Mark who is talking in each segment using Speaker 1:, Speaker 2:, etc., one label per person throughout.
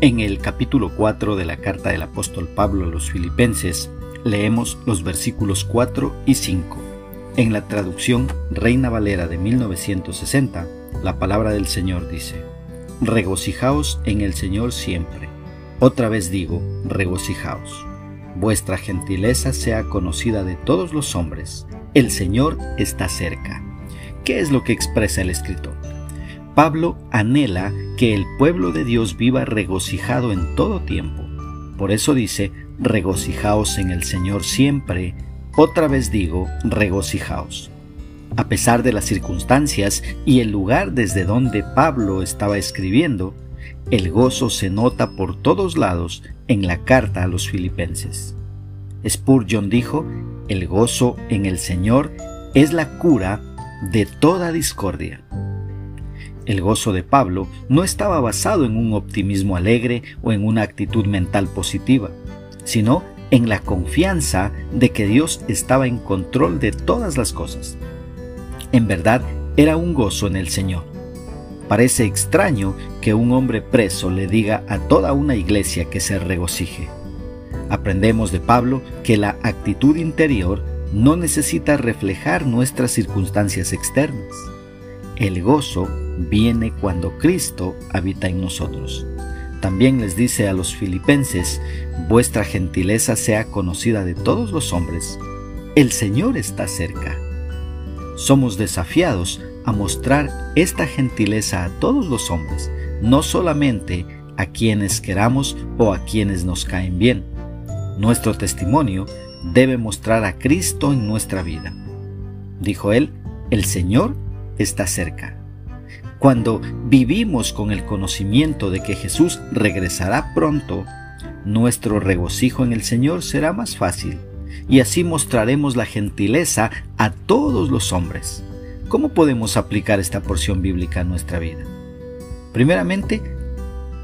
Speaker 1: En el capítulo 4 de la carta del apóstol Pablo a los filipenses leemos los versículos 4 y 5. En la traducción Reina Valera de 1960, la palabra del Señor dice, Regocijaos en el Señor siempre. Otra vez digo, regocijaos. Vuestra gentileza sea conocida de todos los hombres. El Señor está cerca. ¿Qué es lo que expresa el escritor? Pablo anhela que el pueblo de Dios viva regocijado en todo tiempo. Por eso dice, regocijaos en el Señor siempre. Otra vez digo, regocijaos. A pesar de las circunstancias y el lugar desde donde Pablo estaba escribiendo, el gozo se nota por todos lados en la carta a los filipenses. Spurgeon dijo, el gozo en el Señor es la cura de toda discordia. El gozo de Pablo no estaba basado en un optimismo alegre o en una actitud mental positiva, sino en la confianza de que Dios estaba en control de todas las cosas. En verdad, era un gozo en el Señor. Parece extraño que un hombre preso le diga a toda una iglesia que se regocije. Aprendemos de Pablo que la actitud interior no necesita reflejar nuestras circunstancias externas. El gozo viene cuando Cristo habita en nosotros. También les dice a los filipenses, vuestra gentileza sea conocida de todos los hombres. El Señor está cerca. Somos desafiados a mostrar esta gentileza a todos los hombres, no solamente a quienes queramos o a quienes nos caen bien. Nuestro testimonio debe mostrar a Cristo en nuestra vida. Dijo él, el Señor está cerca. Cuando vivimos con el conocimiento de que Jesús regresará pronto, nuestro regocijo en el Señor será más fácil y así mostraremos la gentileza a todos los hombres. ¿Cómo podemos aplicar esta porción bíblica a nuestra vida? Primeramente,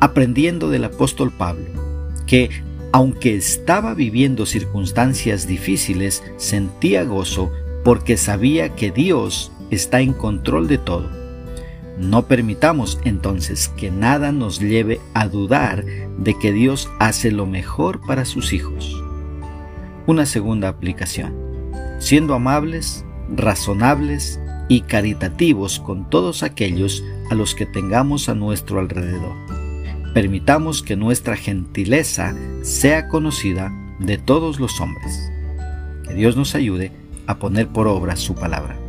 Speaker 1: aprendiendo del apóstol Pablo, que aunque estaba viviendo circunstancias difíciles, sentía gozo porque sabía que Dios está en control de todo. No permitamos entonces que nada nos lleve a dudar de que Dios hace lo mejor para sus hijos. Una segunda aplicación. Siendo amables, razonables y caritativos con todos aquellos a los que tengamos a nuestro alrededor. Permitamos que nuestra gentileza sea conocida de todos los hombres. Que Dios nos ayude a poner por obra su palabra.